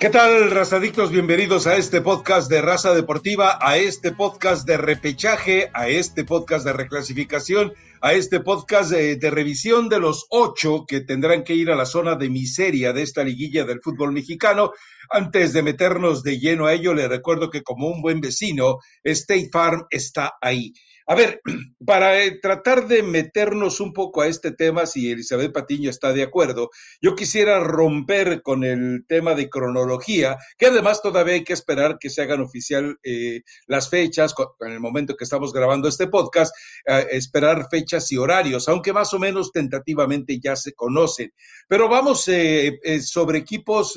¿Qué tal, razadictos? Bienvenidos a este podcast de Raza Deportiva, a este podcast de repechaje, a este podcast de reclasificación, a este podcast de, de, revisión de los ocho que tendrán que ir a la zona de miseria de esta liguilla del fútbol mexicano. Antes de meternos de lleno a ello, le recuerdo que como un buen vecino, State Farm está ahí. A ver, para eh, tratar de meternos un poco a este tema, si Elizabeth Patiño está de acuerdo, yo quisiera romper con el tema de cronología, que además todavía hay que esperar que se hagan oficial eh, las fechas, en el momento que estamos grabando este podcast, esperar fechas y horarios, aunque más o menos tentativamente ya se conocen. Pero vamos eh, sobre equipos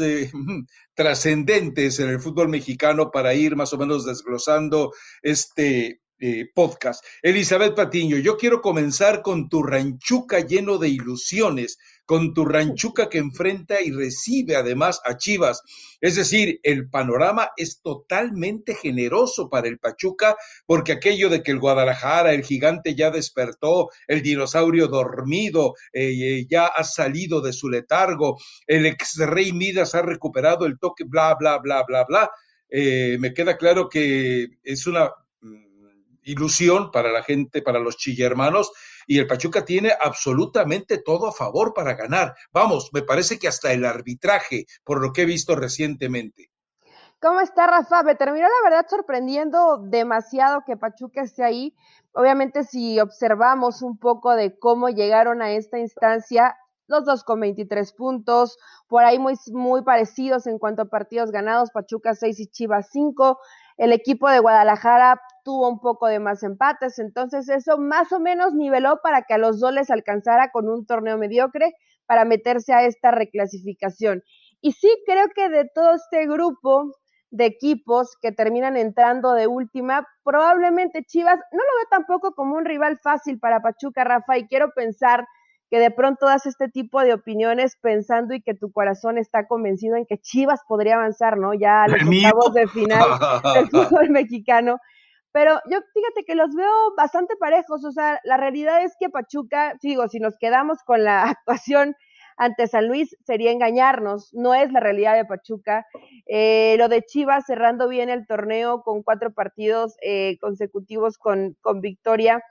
trascendentes en el fútbol mexicano para ir más o menos desglosando este eh, podcast. Elizabeth Patiño, yo quiero comenzar con tu ranchuca lleno de ilusiones, con tu ranchuca que enfrenta y recibe además a Chivas. Es decir, el panorama es totalmente generoso para el Pachuca, porque aquello de que el Guadalajara, el gigante ya despertó, el dinosaurio dormido, eh, ya ha salido de su letargo, el ex rey Midas ha recuperado el toque, bla, bla, bla, bla, bla. Eh, me queda claro que es una ilusión para la gente, para los chillermanos, y el Pachuca tiene absolutamente todo a favor para ganar. Vamos, me parece que hasta el arbitraje, por lo que he visto recientemente. ¿Cómo está Rafa? Me terminó la verdad sorprendiendo demasiado que Pachuca esté ahí. Obviamente si observamos un poco de cómo llegaron a esta instancia, los dos con 23 puntos, por ahí muy, muy parecidos en cuanto a partidos ganados, Pachuca 6 y Chivas 5. El equipo de Guadalajara tuvo un poco de más empates, entonces eso más o menos niveló para que a los dos les alcanzara con un torneo mediocre para meterse a esta reclasificación. Y sí creo que de todo este grupo de equipos que terminan entrando de última, probablemente Chivas no lo ve tampoco como un rival fácil para Pachuca, Rafa, y quiero pensar que de pronto das este tipo de opiniones pensando y que tu corazón está convencido en que Chivas podría avanzar, ¿no? Ya a los octavos de final del fútbol mexicano. Pero yo fíjate que los veo bastante parejos, o sea, la realidad es que Pachuca, digo, si nos quedamos con la actuación ante San Luis sería engañarnos, no es la realidad de Pachuca. Eh, lo de Chivas cerrando bien el torneo con cuatro partidos eh, consecutivos con, con victoria,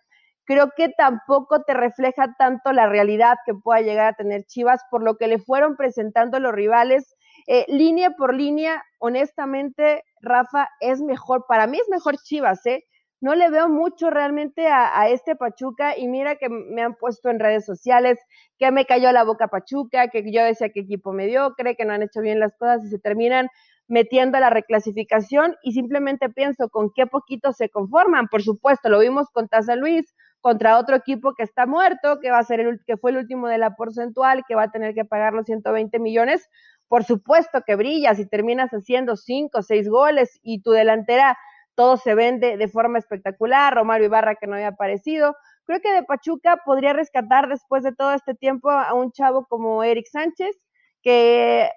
creo que tampoco te refleja tanto la realidad que pueda llegar a tener Chivas por lo que le fueron presentando los rivales eh, línea por línea, honestamente, Rafa, es mejor, para mí es mejor Chivas, ¿eh? No le veo mucho realmente a, este Pachuca y mira que me han puesto en redes sociales que me cayó la boca Pachuca, que yo decía que equipo mediocre, que no han hecho bien las cosas y se terminan metiendo a la reclasificación y simplemente pienso con qué poquito se conforman. Por supuesto, lo vimos con Taza Luis, contra otro equipo que está muerto, que va a ser el que fue el último de la porcentual, que va a tener que pagar los 120 millones, por supuesto que brillas y terminas haciendo cinco o seis goles y tu delantera todo se vende de forma espectacular, Romario Ibarra que no había aparecido. Creo que de Pachuca podría rescatar después de todo este tiempo a un chavo como Eric Sánchez, que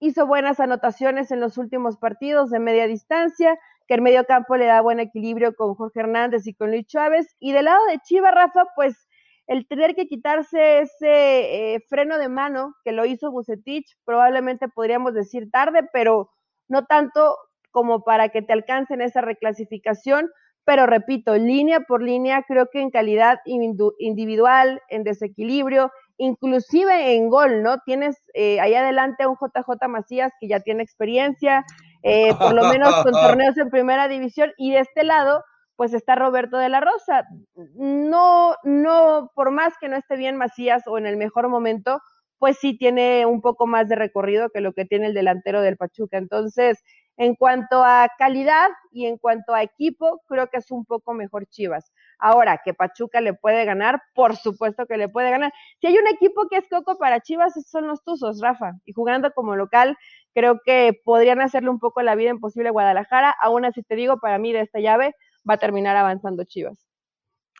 hizo buenas anotaciones en los últimos partidos de media distancia, que el medio campo le da buen equilibrio con Jorge Hernández y con Luis Chávez. Y del lado de Chiva, Rafa, pues el tener que quitarse ese eh, freno de mano que lo hizo Bucetich, probablemente podríamos decir tarde, pero no tanto como para que te alcancen esa reclasificación. Pero repito, línea por línea, creo que en calidad individual, en desequilibrio, inclusive en gol, ¿no? Tienes eh, ahí adelante a un JJ Macías que ya tiene experiencia, eh, por lo menos con torneos en primera división, y de este lado, pues está Roberto de la Rosa. No, no, por más que no esté bien Macías o en el mejor momento, pues sí tiene un poco más de recorrido que lo que tiene el delantero del Pachuca. Entonces, en cuanto a calidad y en cuanto a equipo, creo que es un poco mejor Chivas. Ahora, que Pachuca le puede ganar, por supuesto que le puede ganar. Si hay un equipo que es coco para Chivas, son los Tuzos, Rafa. Y jugando como local, creo que podrían hacerle un poco la vida imposible a Guadalajara. Aún así te digo, para mí de esta llave, va a terminar avanzando Chivas.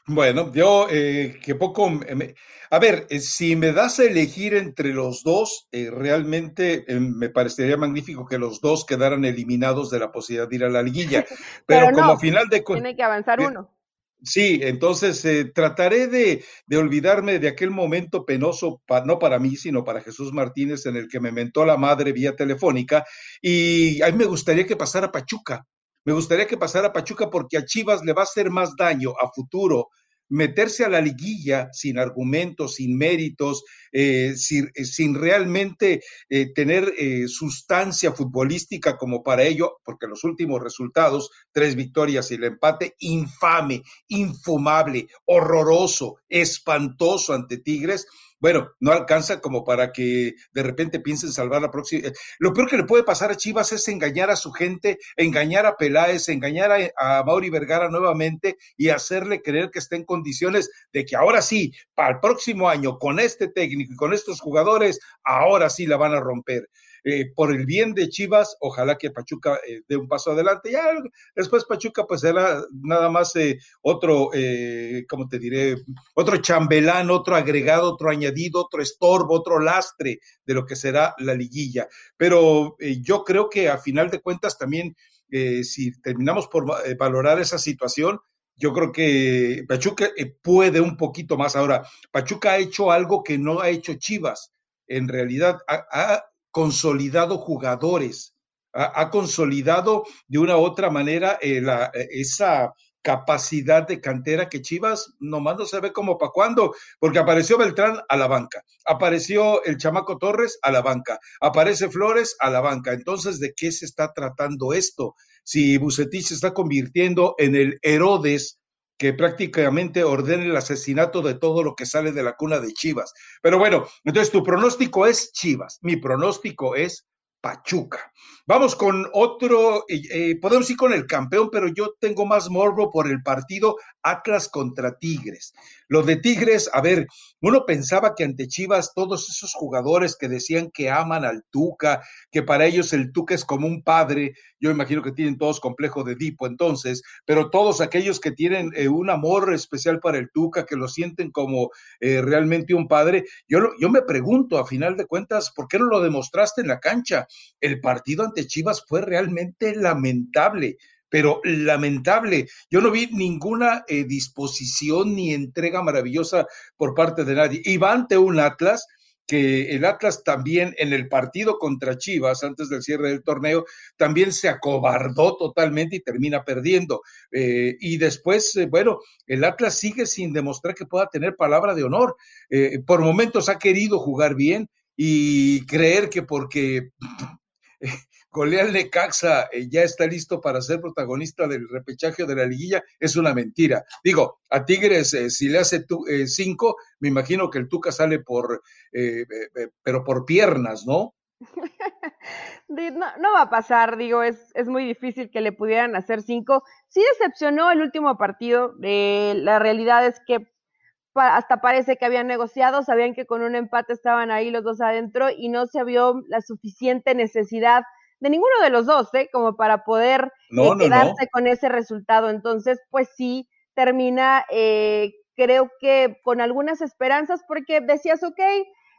Bueno, yo eh, que poco, a ver, eh, si me das a elegir entre los dos, eh, realmente me parecería magnífico que los dos quedaran eliminados de la posibilidad de ir a la liguilla. Pero, como final de tiene que avanzar uno. Sí, entonces eh, trataré de, de, olvidarme de aquel momento penoso, no para mí, sino para Jesús Martínez, en el que me mentó la madre vía telefónica. Y a mí me gustaría que pasara Pachuca. Me gustaría que pasara Pachuca porque a Chivas le va a hacer más daño a futuro meterse a la liguilla sin argumentos, sin méritos, eh, sin, eh, sin, realmente eh, tener sustancia futbolística como para ello, porque los últimos resultados, tres victorias y el empate, infame, infumable, horroroso, espantoso ante Tigres, bueno, no alcanza como para que de repente piensen salvar la próxima. Eh, lo peor que le puede pasar a Chivas es engañar a su gente, engañar a Peláez, engañar a, a Mauri Vergara nuevamente y hacerle creer que está en condiciones de que ahora sí, para el próximo año, con este técnico y con estos jugadores, ahora sí la van a romper. Eh, por el bien de Chivas, ojalá que Pachuca eh, dé un paso adelante. Ya después Pachuca pues será nada más eh, otro, ¿cómo te diré? Otro chambelán, otro agregado, otro añadido, otro estorbo, otro lastre de lo que será la liguilla. Pero yo creo que a final de cuentas también, si terminamos por valorar esa situación, yo creo que Pachuca puede un poquito más. Ahora, Pachuca ha hecho algo que no ha hecho Chivas. En realidad, ha, consolidado jugadores, ha, consolidado de una u otra manera eh, la, eh, esa capacidad de cantera que Chivas nomás no se ve como para cuándo, porque apareció Beltrán a la banca, apareció el chamaco Torres a la banca, aparece Flores a la banca. Entonces, ¿de qué se está tratando esto? Si Bucetich se está convirtiendo en el Herodes que prácticamente ordene el asesinato de todo lo que sale de la cuna de Chivas. Pero bueno, entonces tu pronóstico es Chivas, mi pronóstico es Pachuca. Vamos con otro, eh, podemos ir con el campeón, pero yo tengo más morbo por el partido Atlas contra Tigres. Lo de Tigres, a ver, uno pensaba que ante Chivas todos esos jugadores que decían que aman al Tuca, que para ellos el Tuca es como un padre, yo imagino que tienen todos complejo de Edipo entonces, pero todos aquellos que tienen eh, un amor especial para el Tuca, que lo sienten como eh, realmente un padre, yo, yo me pregunto a final de cuentas, ¿por qué no lo demostraste en la cancha? El partido ante Chivas fue realmente lamentable pero lamentable. Yo no vi ninguna eh, disposición ni entrega maravillosa por parte de nadie. Y ante un Atlas que el Atlas también en el partido contra Chivas, antes del cierre del torneo, también se acobardó totalmente y termina perdiendo. Eh, y después, eh, bueno, el Atlas sigue sin demostrar que pueda tener palabra de honor. por momentos ha querido jugar bien y creer que porque Goleal Necaxa eh, ya está listo para ser protagonista del repechaje de la liguilla, es una mentira. Digo, a Tigres, eh, si le hace eh, cinco, me imagino que el Tuca sale por, pero por piernas, ¿no? no, no, va a pasar, digo, es, es muy difícil que le pudieran hacer cinco. Sí decepcionó el último partido, la realidad es que hasta parece que habían negociado, sabían que con un empate estaban ahí los dos adentro y no se vio la suficiente necesidad de ninguno de los dos, ¿eh? Como para poder eh, quedarse con ese resultado. Entonces, pues sí, termina, eh, creo que con algunas esperanzas, porque decías, ok,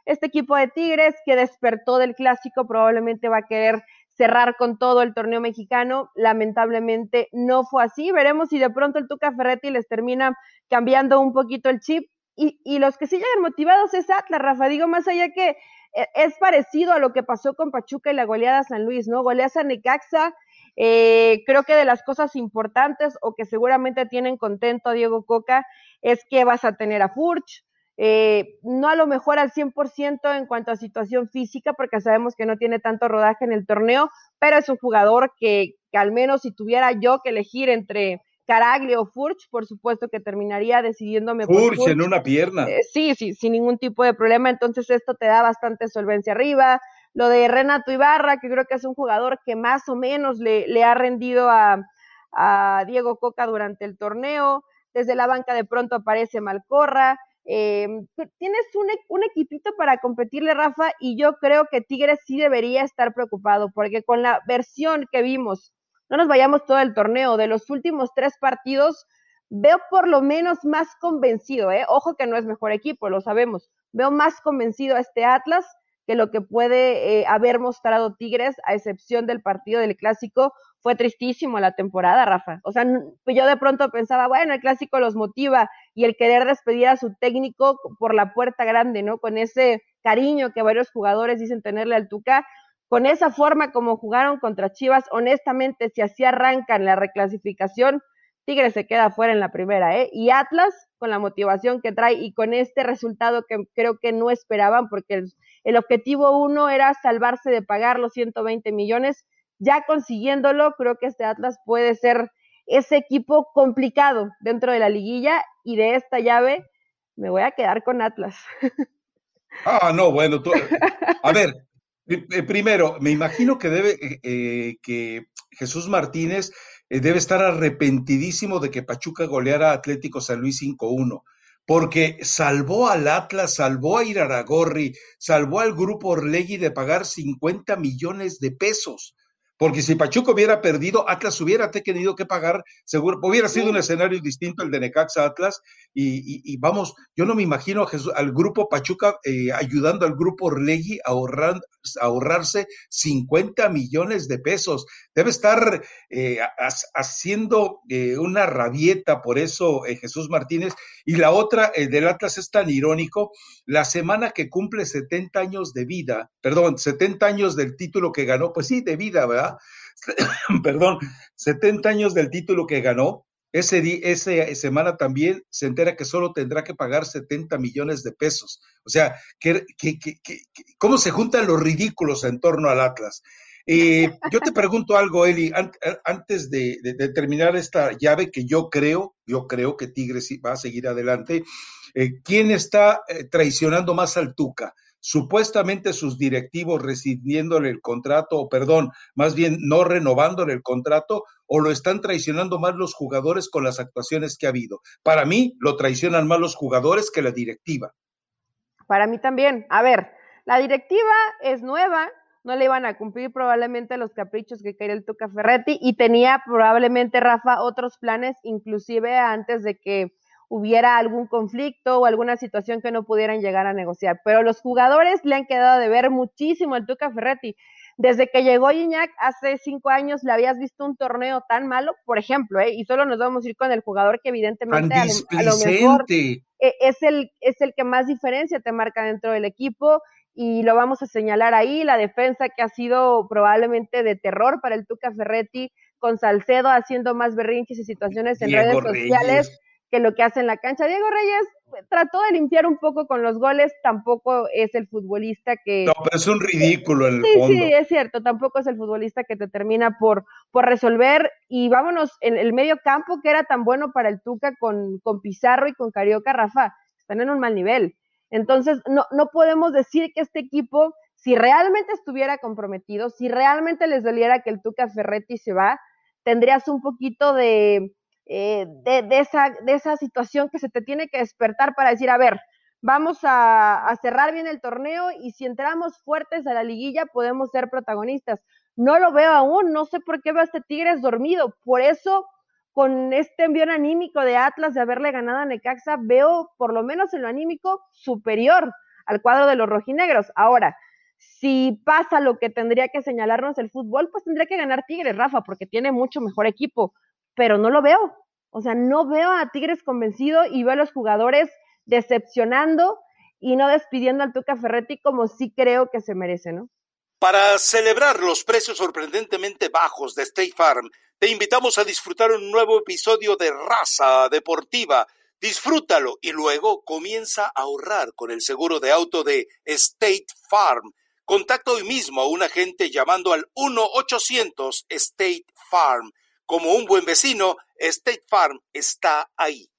este equipo de Tigres que despertó del clásico probablemente va a querer cerrar con todo el torneo mexicano. Lamentablemente no fue así. Veremos si de pronto el Tuca Ferretti les termina cambiando un poquito el chip. Y, y los que sí llegan motivados es Atlas, Rafa. Digo, más allá que es parecido a lo que pasó con Pachuca y la goleada San Luis, ¿no? Goleas a Necaxa, eh, creo que de las cosas importantes o que seguramente tienen contento a Diego Coca es que vas a tener a Furch, eh, no a lo mejor al 100% en cuanto a situación física, porque sabemos que no tiene tanto rodaje en el torneo, pero es un jugador que al menos si tuviera yo que elegir entre Caraglio o Furch, por supuesto que terminaría decidiéndome Furch, por Furch. en una pierna. Eh, sí, sí, sin ningún tipo de problema. Entonces esto te da bastante solvencia arriba. Lo de Renato Ibarra, que creo que es un jugador que más o menos le, le ha rendido a, a, Diego Coca durante el torneo. Desde la banca de pronto aparece Malcorra. Eh, tienes un, un equipito para competirle, Rafa, y yo creo que Tigres sí debería estar preocupado, porque con la versión que vimos no nos vayamos todo el torneo, de los últimos tres partidos, veo por lo menos más convencido, ¿eh? ojo que no es mejor equipo, lo sabemos, veo más convencido a este Atlas que lo que puede eh, haber mostrado Tigres, a excepción del partido del clásico, fue tristísimo la temporada, Rafa. O sea, yo de pronto pensaba, bueno, el clásico los motiva y el querer despedir a su técnico por la puerta grande, ¿no? Con ese cariño que varios jugadores dicen tenerle al Tuca, con esa forma como jugaron contra Chivas, honestamente, si así arrancan la reclasificación, Tigres se queda fuera en la primera, ¿eh? Y Atlas, con la motivación que trae y con este resultado que creo que no esperaban, porque el, objetivo uno era salvarse de pagar los 120 millones, ya consiguiéndolo, creo que este Atlas puede ser ese equipo complicado dentro de la liguilla y de esta llave me voy a quedar con Atlas. Ah, no, bueno, tú, a ver, primero, me imagino que debe, eh, eh, que Jesús Martínez debe estar arrepentidísimo de que Pachuca goleara a Atlético San Luis 5-1, porque salvó al Atlas, salvó a Iraragorri, salvó al grupo Orlegui de pagar 50 millones de pesos. Porque si Pachuca hubiera perdido, Atlas hubiera tenido que pagar, seguro, hubiera sido un escenario distinto el de Necaxa Atlas. Y, vamos, yo no me imagino al grupo Pachuca eh, ayudando al grupo Orlegui a, ahorrar, ahorrarse 50 millones de pesos. Debe estar eh, haciendo eh, una rabieta por eso Jesús Martínez. Y la otra, del Atlas es tan irónico, la semana que cumple 70 años de vida, perdón, 70 años del título que ganó, pues sí, de vida, ¿verdad? perdón, 70 años del título que ganó, ese esa semana también se entera que solo tendrá que pagar 70 millones de pesos. O sea, que, ¿cómo se juntan los ridículos en torno al Atlas? Eh, yo te pregunto algo, Eli, antes de, terminar esta llave que yo creo, yo creo que Tigres va a seguir adelante, eh, ¿quién está eh, traicionando más al Tuca? Supuestamente sus directivos rescindiéndole el contrato, o perdón, más bien no renovándole el contrato, o lo están traicionando más los jugadores con las actuaciones que ha habido. Para mí, lo traicionan más los jugadores que la directiva. Para mí también. A ver, la directiva es nueva, no le iban a cumplir probablemente los caprichos que quería el Tuca Ferretti y tenía probablemente Rafa otros planes, inclusive antes de que hubiera algún conflicto o alguna situación que no pudieran llegar a negociar. Pero los jugadores le han quedado de ver muchísimo al Tuca Ferretti. Desde que llegó Iñak hace cinco años, ¿le habías visto un torneo tan malo? Por ejemplo, ¿eh? y solo nos vamos a ir con el jugador que evidentemente a lo, mejor e, es el, es el que más diferencia te marca dentro del equipo y lo vamos a señalar ahí, la defensa que ha sido probablemente de terror para el Tuca Ferretti, con Salcedo haciendo más berrinches y situaciones en redes sociales que lo que hace en la cancha. Diego Reyes pues, trató de limpiar un poco con los goles, tampoco es el futbolista que... No, pero es un ridículo el sí, fondo. Sí, es cierto, tampoco es el futbolista que te termina por, por resolver. Y vámonos, en el medio campo que era tan bueno para el Tuca con, con Pizarro y con Carioca, Rafa, están en un mal nivel. Entonces, no, no podemos decir que este equipo, si realmente estuviera comprometido, si realmente les doliera que el Tuca Ferretti se va, tendrías un poquito de eh, de, esa, de esa situación que se te tiene que despertar para decir, a ver, vamos a, cerrar bien el torneo y si entramos fuertes a la liguilla podemos ser protagonistas. No lo veo aún, no sé por qué veo a este Tigres dormido. Por eso, con este envío anímico de Atlas de haberle ganado a Necaxa, veo por lo menos en lo anímico superior al cuadro de los rojinegros. Ahora, si pasa lo que tendría que señalarnos el fútbol, pues tendría que ganar Tigres, Rafa, porque tiene mucho mejor equipo pero no lo veo. O sea, no veo a Tigres convencido y veo a los jugadores decepcionando y no despidiendo al Tuca Ferretti como sí creo que se merece, ¿no? Para celebrar los precios sorprendentemente bajos de State Farm, te invitamos a disfrutar un nuevo episodio de Raza Deportiva. Disfrútalo y luego comienza a ahorrar con el seguro de auto de State Farm. Contacta hoy mismo a un agente llamando al 1-800 State Farm. Como un buen vecino, State Farm está ahí.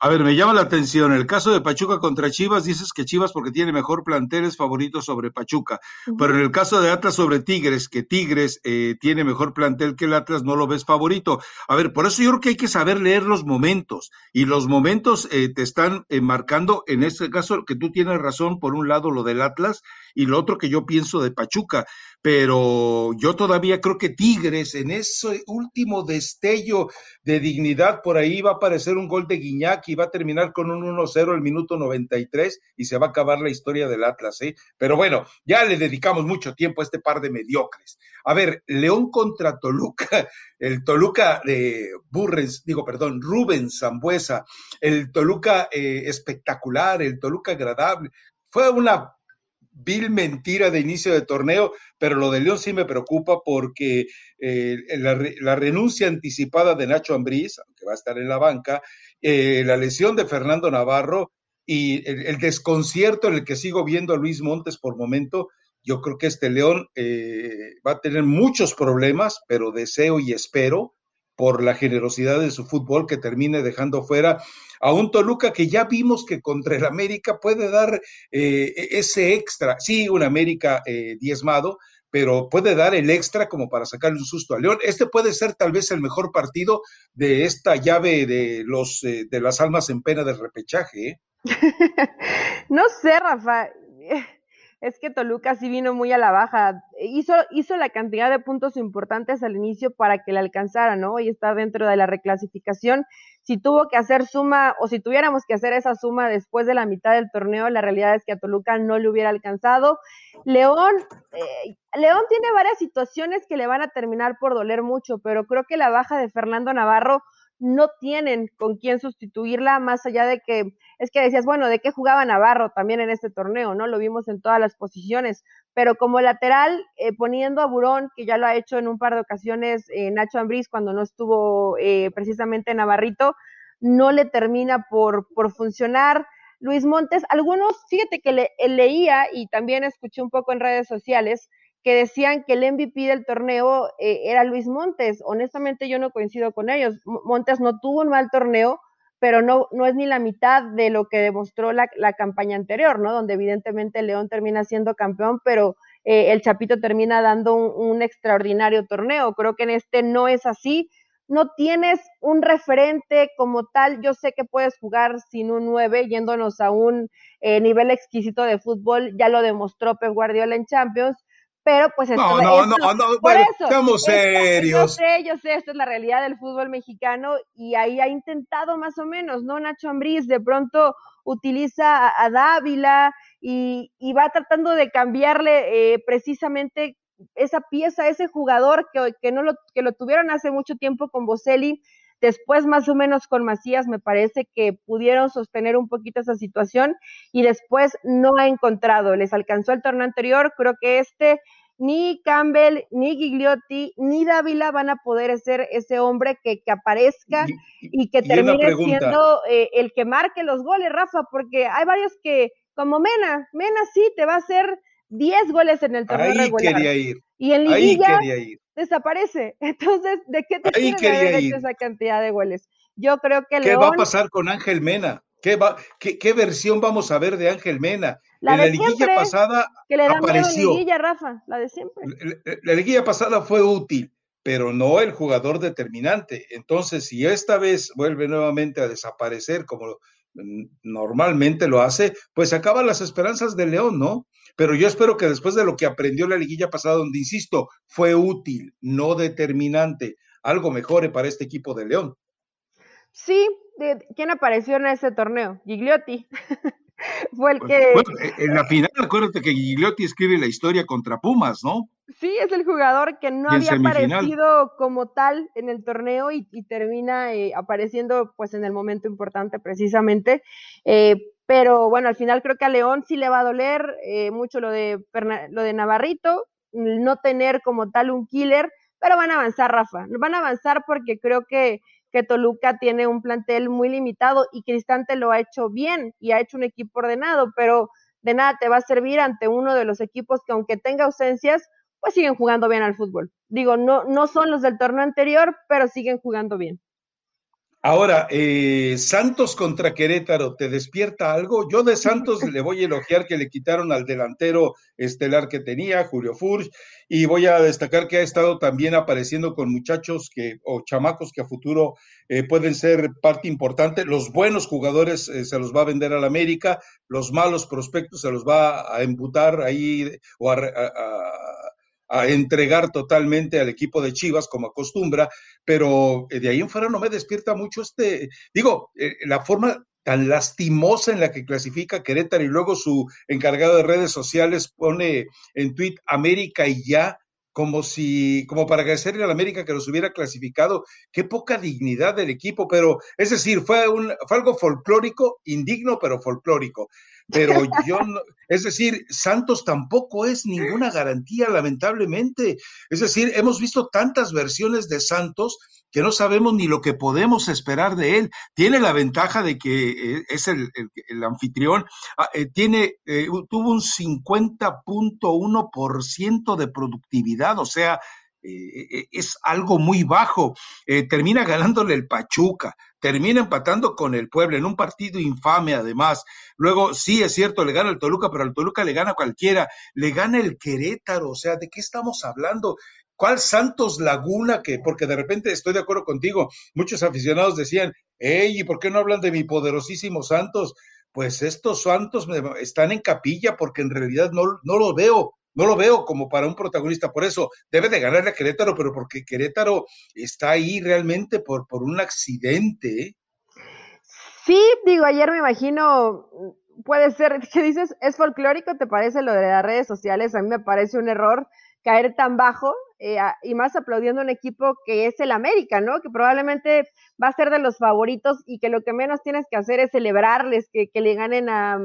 A ver, me llama la atención. El caso de Pachuca contra Chivas, dices que Chivas porque tiene mejor plantel es favorito sobre Pachuca. Pero en el caso de Atlas sobre Tigres, que Tigres eh, tiene mejor plantel que el Atlas, no lo ves favorito. A ver, por eso yo creo que hay que saber leer los momentos. Y los momentos eh, te están eh, marcando, en este caso, que tú tienes razón, por un lado lo del Atlas y lo otro que yo pienso de Pachuca. Pero yo todavía creo que Tigres en ese último destello de dignidad por ahí va a aparecer un gol de Guiñac y va a terminar con un 1-0 el minuto 93 y se va a acabar la historia del Atlas, ¿eh? Pero bueno, ya le dedicamos mucho tiempo a este par de mediocres. A ver, León contra Toluca, el Toluca de Burrens, digo, perdón, Rubén Zambuesa, el Toluca eh, espectacular, el Toluca agradable. Fue una vil mentira de inicio de torneo, pero lo de León sí me preocupa porque eh, la, renuncia anticipada de Nacho Ambriz, aunque va a estar en la banca, eh, la lesión de Fernando Navarro y el, desconcierto en el que sigo viendo a Luis Montes por momento, yo creo que este León eh, va a tener muchos problemas, pero deseo y espero por la generosidad de su fútbol que termine dejando fuera a un Toluca que ya vimos que contra el América puede dar eh, e-, ese extra, sí, un América eh, diezmado, pero puede dar el extra como para sacarle un susto a León. Este puede ser tal vez el mejor partido de esta llave de los eh, de las almas en pena del repechaje. no sé, Rafa es que Toluca sí vino muy a la baja. Hizo, hizo la cantidad de puntos importantes al inicio para que le alcanzara, ¿no? Y está dentro de la reclasificación. Si tuvo que hacer suma, o si tuviéramos que hacer esa suma después de la mitad del torneo, la realidad es que a Toluca no le hubiera alcanzado. León, eh, León tiene varias situaciones que le van a terminar por doler mucho, pero creo que la baja de Fernando Navarro no tienen con quién sustituirla, más allá de que, es que decías, bueno, ¿de qué jugaba Navarro también en este torneo? ¿No? Lo vimos en todas las posiciones, pero como lateral, eh, poniendo a Burón, que ya lo ha hecho en un par de ocasiones eh, Nacho Ambriz cuando no estuvo eh, precisamente Navarrito, no le termina por, por funcionar. Luis Montes, algunos, fíjate que le, leía y también escuché un poco en redes sociales, que decían que el MVP del torneo eh, era Luis Montes. Honestamente yo no coincido con ellos. Montes no tuvo un mal torneo, pero no, no es ni la mitad de lo que demostró la, campaña anterior, ¿no? Donde evidentemente León termina siendo campeón, pero eh, el Chapito termina dando un, extraordinario torneo. Creo que en este no es así. No tienes un referente como tal. Yo sé que puedes jugar sin un 9, yéndonos a un eh, nivel exquisito de fútbol. Ya lo demostró Pep Guardiola en Champions pero pues no, no, no, no, por eso, estamos serios. yo sé, yo sé, esta es la realidad del fútbol mexicano y ahí ha intentado más o menos, ¿no? Nacho Ambriz de pronto utiliza a, Dávila y, y, va tratando de cambiarle eh, precisamente esa pieza, ese jugador que, que, no lo, que lo tuvieron hace mucho tiempo con Boselli, después más o menos con Macías me parece que pudieron sostener un poquito esa situación y después no ha encontrado, les alcanzó el torneo anterior, creo que este ni Campbell, ni Gigliotti, ni Dávila van a poder ser ese hombre que, que aparezca y, que termine siendo eh, el que marque los goles, Rafa, porque hay varios que, como Mena, Mena sí te va a hacer 10 goles en el torneo Ahí Quería ir. Y en Liguilla desaparece. Entonces, ¿de qué te Ahí quería esa cantidad de goles? Yo creo que ¿Qué va a pasar con Ángel Mena? ¿Qué, va, qué, versión vamos a ver de Ángel Mena? La en la liguilla pasada que le apareció. La liguilla, Rafa, la de siempre. La, liguilla pasada fue útil, pero no el jugador determinante. Entonces, si esta vez vuelve nuevamente a desaparecer como normalmente lo hace, pues acaban las esperanzas de León, ¿no? Pero yo espero que después de lo que aprendió la liguilla pasada, donde insisto, fue útil, no determinante, algo mejore para este equipo de León. Sí, ¿quién apareció en ese torneo? Gigliotti. Fue el pues, que. en la final, acuérdate que Gigliotti escribe la historia contra Pumas, ¿no? Sí, es el jugador que no había aparecido como tal en el torneo y, termina eh, apareciendo pues en el momento importante precisamente. Eh, pero bueno, al final creo que a León sí le va a doler eh, mucho lo de, lo de Navarrito, no tener como tal un killer, pero van a avanzar, Rafa. Van a avanzar porque creo que que Toluca tiene un plantel muy limitado y Cristante lo ha hecho bien y ha hecho un equipo ordenado, pero de nada te va a servir ante uno de los equipos que aunque tenga ausencias, pues siguen jugando bien al fútbol. Digo, no, no son los del torneo anterior, pero siguen jugando bien. Ahora, eh, Santos contra Querétaro, ¿te despierta algo? Yo de Santos le voy a elogiar que le quitaron al delantero estelar que tenía, Julio Furch, y voy a destacar que ha estado también apareciendo con muchachos que, o chamacos que a futuro eh, pueden ser parte importante. Los buenos jugadores eh, se los va a vender al América, los malos prospectos se los va a embutar ahí o a a entregar totalmente al equipo de Chivas como acostumbra, pero de ahí en fuera no me despierta mucho este, digo, la forma tan lastimosa en la que clasifica Querétaro y luego su encargado de redes sociales pone en tweet América y ya, como si, como para agradecerle a la América que los hubiera clasificado. Qué poca dignidad del equipo, pero es decir, fue, un, fue algo folclórico, indigno, pero folclórico. Pero yo no, es decir, Santos tampoco es ninguna garantía, lamentablemente. Es decir, hemos visto tantas versiones de Santos que no sabemos ni lo que podemos esperar de él. Tiene la ventaja de que eh, es el, anfitrión, ah, eh, tiene, eh, tuvo un 50.1% de productividad, o sea, es algo muy bajo. termina ganándole el Pachuca, termina empatando con el Puebla en un partido infame además. Luego, sí, es cierto, le gana el Toluca, pero al Toluca le gana cualquiera, le gana el Querétaro, o sea, ¿de qué estamos hablando? ¿Cuál Santos Laguna? Que, porque de repente estoy de acuerdo contigo, muchos aficionados decían, hey, ¿y por qué no hablan de mi poderosísimo Santos? Pues estos Santos están en capilla porque en realidad no, no lo veo, no lo veo como para un protagonista. Por eso debe de ganarle a Querétaro, pero porque Querétaro está ahí realmente por, por un accidente. ¿eh? Sí, digo, ayer me imagino, puede ser, ¿qué dices? ¿Es folclórico? ¿Te parece lo de las redes sociales? A mí me parece un error caer tan bajo eh, y más aplaudiendo un equipo que es el América, ¿no? Que probablemente va a ser de los favoritos y que lo que menos tienes que hacer es celebrarles que, le ganen a,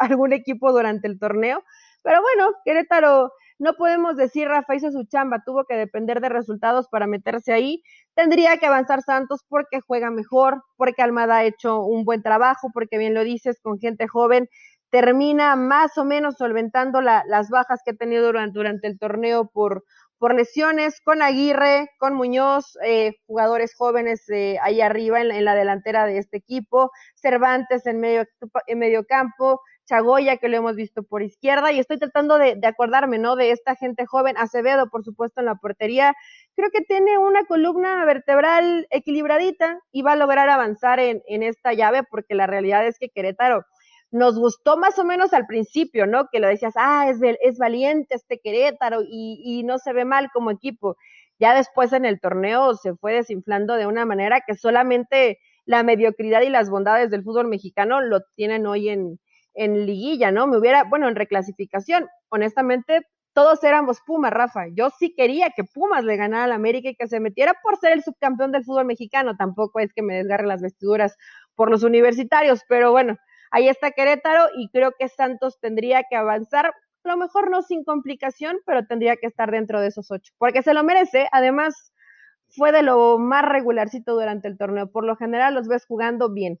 algún equipo durante el torneo. Pero bueno, Querétaro, no podemos decir Rafa hizo su chamba, tuvo que depender de resultados para meterse ahí. Tendría que avanzar Santos porque juega mejor, porque Almada ha hecho un buen trabajo, porque bien lo dices, con gente joven termina más o menos solventando las bajas que ha tenido durante, el torneo por, lesiones, con Aguirre, con Muñoz, eh, jugadores jóvenes eh, ahí arriba en, la delantera de este equipo, Cervantes en medio, en medio campo, Chagoya, que lo hemos visto por izquierda, y estoy tratando de, acordarme, ¿no? De esta gente joven, Acevedo, por supuesto, en la portería. Creo que tiene una columna vertebral equilibradita y va a lograr avanzar en, en esta llave, porque la realidad es que Querétaro nos gustó más o menos al principio, ¿no? Que lo decías, ah, es, es valiente este Querétaro y, y no se ve mal como equipo. Ya después en el torneo se fue desinflando de una manera que solamente la mediocridad y las bondades del fútbol mexicano lo tienen hoy en, en liguilla, ¿no? Me hubiera, bueno, en reclasificación, honestamente, todos éramos Pumas, Rafa. Yo sí quería que Pumas le ganara al América y que se metiera por ser el subcampeón del fútbol mexicano. Tampoco es que me desgarre las vestiduras por los universitarios, pero bueno, Ahí está Querétaro y creo que Santos tendría que avanzar, a lo mejor no sin complicación, pero tendría que estar dentro de esos ocho, porque se lo merece. Además, fue de lo más regularcito durante el torneo. Por lo general los ves jugando bien.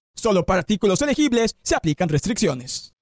Solo para artículos elegibles se aplican restricciones.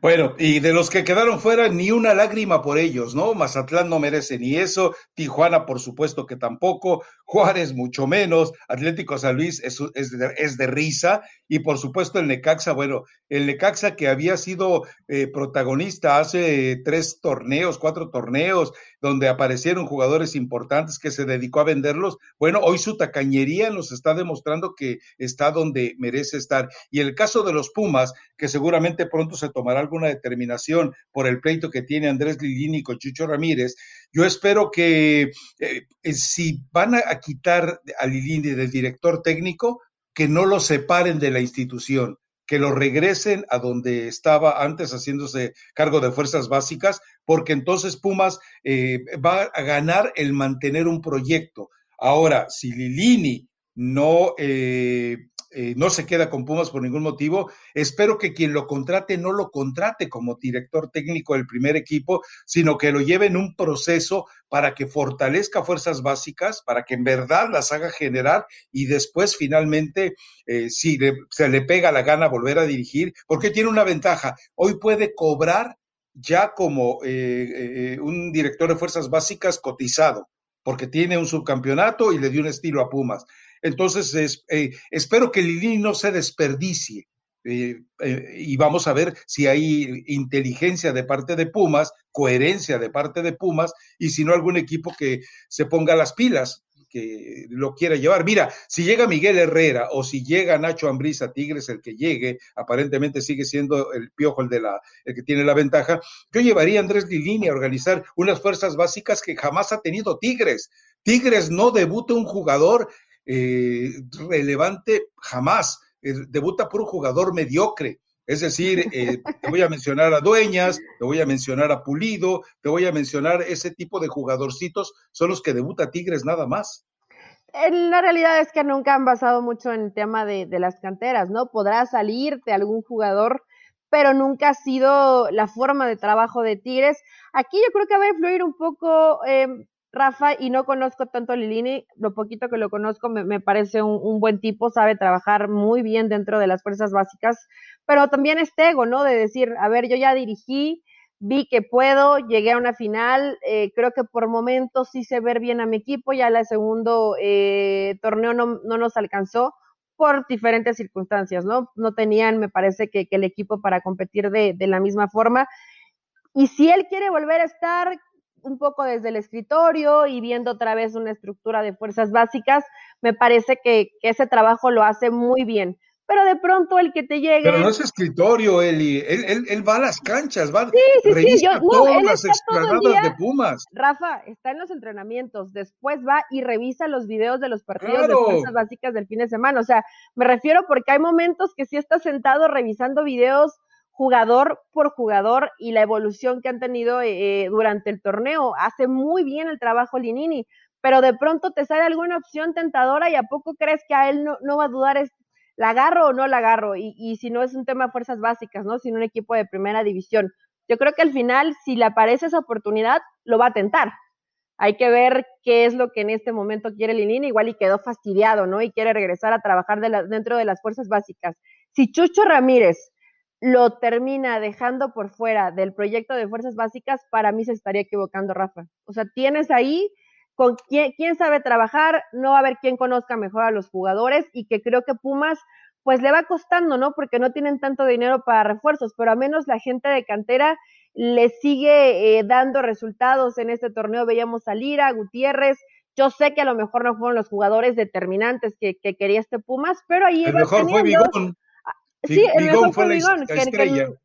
Bueno, y de los que quedaron fuera, ni una lágrima por ellos, ¿no? Mazatlán no merece ni eso, Tijuana por supuesto que tampoco, Juárez mucho menos, Atlético San Luis es, es, de, risa, y por supuesto el Necaxa, bueno, el Necaxa que había sido eh, protagonista hace tres torneos, cuatro torneos, donde aparecieron jugadores importantes que se dedicó a venderlos, bueno, hoy su tacañería nos está demostrando que está donde merece estar. Y el caso de los Pumas, que seguramente pronto se tomará alguna determinación por el pleito que tiene Andrés Lilini con Chucho Ramírez, yo espero que eh, si van a, quitar a Lilini del director técnico, que no lo separen de la institución, que lo regresen a donde estaba antes haciéndose cargo de fuerzas básicas, porque entonces Pumas eh, va a ganar el mantener un proyecto. Ahora, si Lilini no, eh, eh, no se queda con Pumas por ningún motivo. Espero que quien lo contrate no lo contrate como director técnico del primer equipo, sino que lo lleve en un proceso para que fortalezca fuerzas básicas, para que en verdad las haga generar y después finalmente, eh, si se le pega la gana volver a dirigir, porque tiene una ventaja. Hoy puede cobrar ya como un director de fuerzas básicas cotizado porque tiene un subcampeonato y le dio un estilo a Pumas. Entonces, eh, espero que Lili no se desperdicie. Eh, eh, y vamos a ver si hay inteligencia de parte de Pumas, coherencia de parte de Pumas, y si no algún equipo que se ponga las pilas, que lo quiera llevar. Mira, si llega Miguel Herrera o si llega Nacho Ambriz a Tigres, el que llegue, aparentemente sigue siendo el piojo el de la, el que tiene la ventaja. Yo llevaría a Andrés Lilini a organizar unas fuerzas básicas que jamás ha tenido Tigres. Tigres no debuta un jugador eh, relevante jamás. Eh, debuta por un jugador mediocre. Es decir, eh, te voy a mencionar a Dueñas, te voy a mencionar a Pulido, te voy a mencionar ese tipo de jugadorcitos, son los que debuta Tigres nada más. La realidad es que nunca han basado mucho en el tema de, las canteras, ¿no? Podrá salirte algún jugador, pero nunca ha sido la forma de trabajo de Tigres. Aquí yo creo que va a influir un poco em, Rafa, y no conozco tanto Lilini, lo poquito que lo conozco me, parece un, buen tipo, sabe trabajar muy bien dentro de las fuerzas básicas, pero también este ego, ¿no? De decir, a ver, yo ya dirigí, vi que puedo, llegué a una final, eh, creo que por momentos sé ver bien a mi equipo, ya el segundo eh, torneo no, nos alcanzó por diferentes circunstancias, ¿no? No tenían, me parece, que, el equipo para competir de la misma forma. Y si él quiere volver a estar, un poco desde el escritorio y viendo otra vez una estructura de fuerzas básicas, me parece que, ese trabajo lo hace muy bien. Pero de pronto el que te llegue. Pero no es escritorio, Eli. Él, él, él va a las canchas, va sí, sí, sí, yo, todas las explanadas de Pumas. Rafa, está en los entrenamientos, después va y revisa los videos de los partidos de fuerzas básicas del fin de semana. O sea, me refiero porque hay momentos que sí está sentado revisando videos jugador por jugador y la evolución que han tenido eh, eh, durante el torneo. Hace muy bien el trabajo Linini, pero de pronto te sale alguna opción tentadora y a poco crees que a él no, no va a dudar, es, ¿la agarro o no la agarro? Y, y, si no es un tema de fuerzas básicas, ¿no? Sino un equipo de primera división. Yo creo que al final, si le aparece esa oportunidad, lo va a tentar. Hay que ver qué es lo que en este momento quiere Linini, igual y quedó fastidiado, ¿no? Y quiere regresar a trabajar de dentro de las fuerzas básicas. Si Chucho Ramírez lo termina dejando por fuera del proyecto de fuerzas básicas, para mí se estaría equivocando, Rafa. O sea, tienes ahí con quién, quién sabe trabajar, no va a haber quien conozca mejor a los jugadores y que creo que Pumas pues le va costando, ¿no? Porque no tienen tanto dinero para refuerzos, pero a menos la gente de cantera le sigue eh, dando resultados en este torneo. Veíamos a Lira, Gutiérrez, yo sé que a lo mejor no fueron los jugadores determinantes que, quería este Pumas, pero ahí... El mejor fue Bigón. Sí, el mejor fue Bigón, que,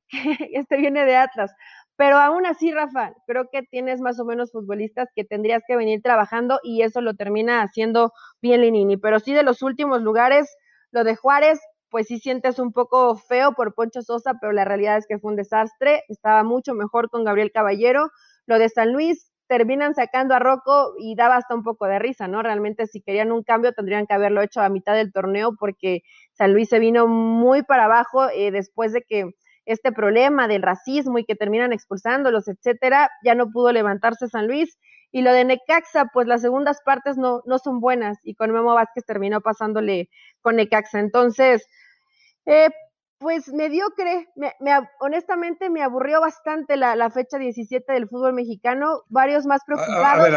este viene de Atlas. Pero aún así, Rafa, creo que tienes más o menos futbolistas que tendrías que venir trabajando y eso lo termina haciendo bien Linini. Pero sí, de los últimos lugares, lo de Juárez, pues sí sientes un poco feo por Poncho Sosa, pero la realidad es que fue un desastre. Estaba mucho mejor con Gabriel Caballero. Lo de San Luis, terminan sacando a Rocco y daba hasta un poco de risa, ¿no? Realmente si querían un cambio tendrían que haberlo hecho a mitad del torneo porque San Luis se vino muy para abajo eh, después de que este problema del racismo y que terminan expulsándolos, etcétera, ya no pudo levantarse San Luis. Y lo de Necaxa, pues las segundas partes no, no son buenas y con Memo Vázquez terminó pasándole con Necaxa. Entonces, eh, pues mediocre. Me, honestamente me aburrió bastante la, fecha 17 del fútbol mexicano. Varios más preocupados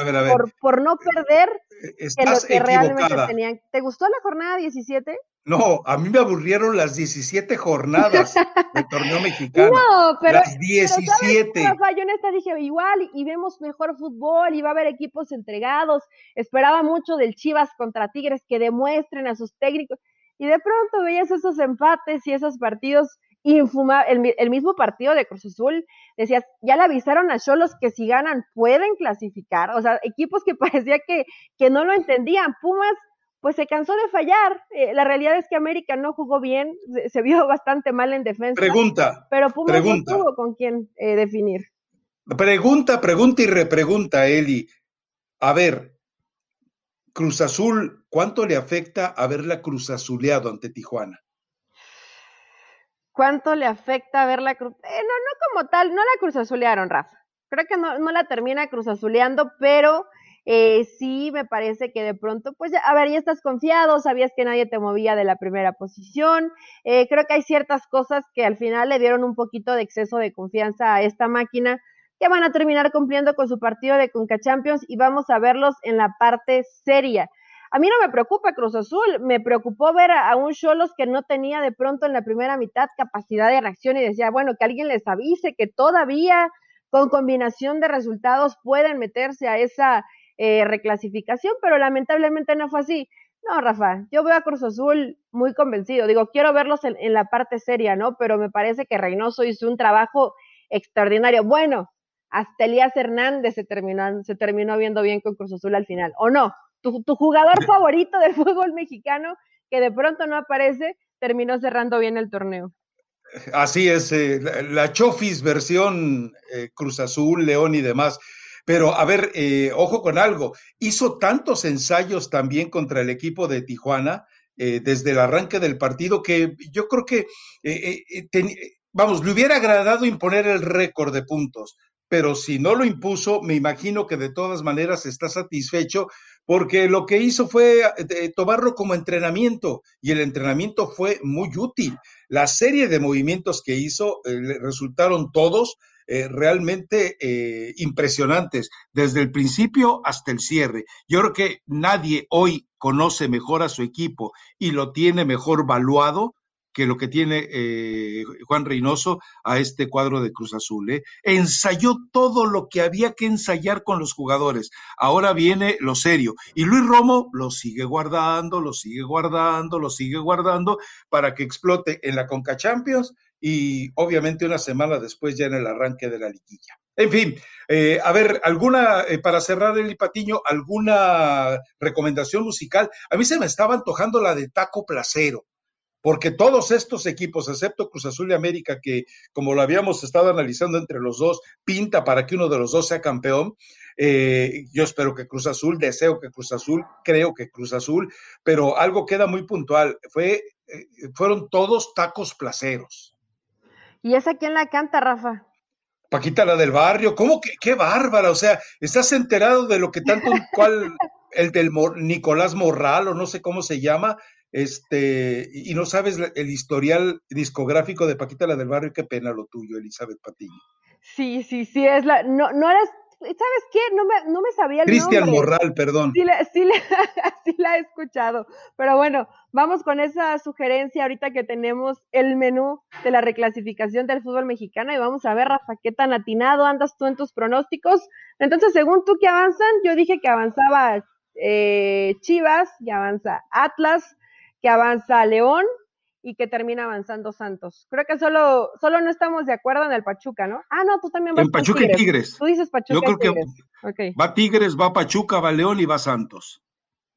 por, no perder eh, que lo que realmente tenían. ¿Te gustó la jornada 17? No, a mí me aburrieron las 17 jornadas del torneo mexicano. No, pero. Las 17. yo en esta dije igual y vemos mejor fútbol y va a haber equipos entregados. Esperaba mucho del Chivas contra Tigres que demuestren a sus técnicos y de pronto veías esos empates y esos partidos infumables, el, mismo partido de Cruz Azul, decías, ya le avisaron a Cholos que si ganan pueden clasificar, o sea, equipos que parecía que, que no lo entendían, Pumas pues se cansó de fallar, eh, la realidad es que América no jugó bien, se, vio bastante mal en defensa. Pregunta. Pero Pumas no tuvo con quién eh, definir. Pregunta, pregunta y repregunta, Eli. A ver, Cruz Azul, ¿cuánto le afecta haberla Cruz Azuleado ante Tijuana? ¿Cuánto le afecta verla Cruz? Eh, no, no como tal, no la Cruz Azulearon, Rafa. Creo que no, no la termina Cruz Azuleando, pero eh, sí me parece que de pronto, pues ya, a ver, ya estás confiado, sabías que nadie te movía de la primera posición. Eh, creo que hay ciertas cosas que al final le dieron un poquito de exceso de confianza a esta máquina que van a terminar cumpliendo con su partido de Conca Champions y vamos a verlos en la parte seria. A mí no me preocupa Cruz Azul, me preocupó ver a, un Cholos que no tenía de pronto en la primera mitad capacidad de reacción y decía, bueno, que alguien les avise que todavía con combinación de resultados pueden meterse a esa eh, reclasificación, pero lamentablemente no fue así. No, Rafa, yo veo a Cruz Azul muy convencido. Digo, quiero verlos en, en, la parte seria, ¿no? Pero me parece que Reynoso hizo un trabajo extraordinario. Bueno, hasta Elías Hernández se terminó, se terminó viendo bien con Cruz Azul al final, ¿o no? Tu, tu jugador favorito del fútbol mexicano, que de pronto no aparece, terminó cerrando bien el torneo. Así es, eh, la, Chofis versión eh, Cruz Azul, León y demás. Pero a ver, eh, ojo con algo, hizo tantos ensayos también contra el equipo de Tijuana desde el arranque del partido que yo creo que, vamos, le hubiera agradado imponer el récord de puntos, pero si no lo impuso, me imagino que de todas maneras está satisfecho porque lo que hizo fue eh, tomarlo como entrenamiento y el entrenamiento fue muy útil. La serie de movimientos que hizo eh, resultaron todos eh, realmente impresionantes, desde el principio hasta el cierre. Yo creo que nadie hoy conoce mejor a su equipo y lo tiene mejor valuado que lo que tiene eh, Juan Reynoso a este cuadro de Cruz Azul. ¿eh? Ensayó todo lo que había que ensayar con los jugadores. Ahora viene lo serio. Y Luis Romo lo sigue guardando, lo sigue guardando, lo sigue guardando para que explote en la Conca Champions y obviamente una semana después ya en el arranque de la liguilla. En fin, eh, a ver, alguna, para cerrar el Patiño, alguna recomendación musical. A mí se me estaba antojando la de Taco Placero porque todos estos equipos, excepto Cruz Azul y América, que como lo habíamos estado analizando entre los dos, pinta para que uno de los dos sea campeón. Eh, yo espero que Cruz Azul, deseo que Cruz Azul, creo que Cruz Azul, pero algo queda muy puntual, fue, eh, fueron todos tacos placeros. ¿Y esa quién la canta, Rafa? Paquita la del barrio, ¿cómo que qué bárbara? O sea, ¿estás enterado de lo que tanto cual el del Nicolás Morral o no sé cómo se llama, este, y no sabes el historial discográfico de Paquita la del Barrio, qué pena lo tuyo, Elizabeth Patiño. Sí, sí, sí, es la, no, no eres, ¿sabes qué? No me, no me sabía el Cristian Morral, perdón. Sí, la, sí, sí la he escuchado, pero bueno, vamos con esa sugerencia ahorita que tenemos el menú de la reclasificación del fútbol mexicano y vamos a ver, Rafa, qué tan atinado andas tú en tus pronósticos. Entonces, según tú que avanzan, yo dije que avanzaba eh, Chivas, y avanza Atlas, que avanza León y que termina avanzando Santos. Creo que solo, solo no estamos de acuerdo en el Pachuca, ¿no? Ah, no, tú también vas En Pachuca y Tigres. Tú dices Pachuca Yo creo que va Tigres, va Pachuca, va León y va Santos.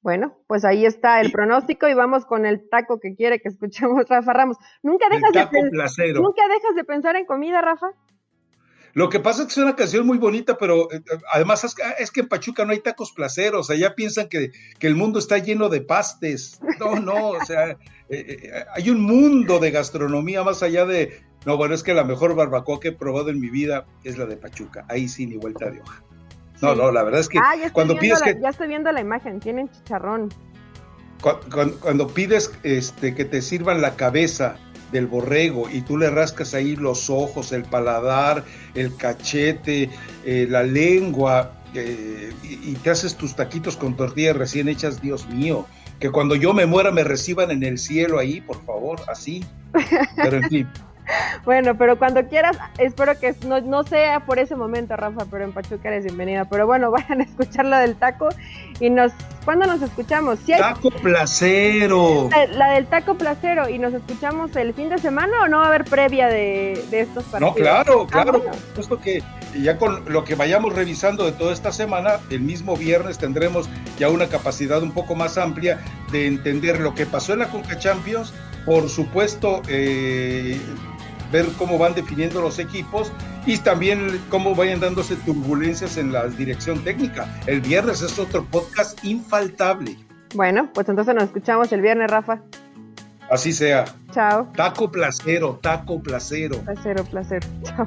Bueno, pues ahí está el pronóstico y vamos con el taco que quiere que escuchemos Rafa Ramos. Nunca dejas, de, nunca dejas de pensar en comida, Rafa. Lo que pasa es que es una canción muy bonita, pero eh, además es, que en Pachuca no hay tacos placeros, allá piensan que, el mundo está lleno de pastes. No, no, o sea, eh, eh, hay un mundo de gastronomía más allá de, no, bueno, es que la mejor barbacoa que he probado en mi vida es la de Pachuca, ahí sí, ni vuelta de hoja. No, no, la verdad es que ah, cuando pides que... Ya estoy viendo la imagen, tienen chicharrón. Cuando, cuando pides este, que te sirvan la cabeza del borrego y tú le rascas ahí los ojos, el paladar, el cachete, eh, la lengua eh, y, te haces tus taquitos con tortillas recién hechas, Dios mío, que cuando yo me muera me reciban en el cielo ahí, por favor, así. Pero en fin. Bueno, pero cuando quieras, espero que no, sea por ese momento, Rafa, pero en Pachuca eres bienvenida. Pero bueno, vayan a escuchar la del taco y nos... ¿Cuándo nos escuchamos? Taco placero. La, del taco placero y nos escuchamos el fin de semana o no va a haber previa de, estos partidos. No, claro, ah, claro. Justo que ya con lo que vayamos revisando de toda esta semana, el mismo viernes tendremos ya una capacidad un poco más amplia de entender lo que pasó en la Conca Champions. Por supuesto, eh, ver cómo van definiendo los equipos y también cómo vayan dándose turbulencias en la dirección técnica. El viernes es otro podcast infaltable. Bueno, pues entonces nos escuchamos el viernes, Rafa. Así sea. Chao. Taco placero, taco placero. Placero, placer. Chao.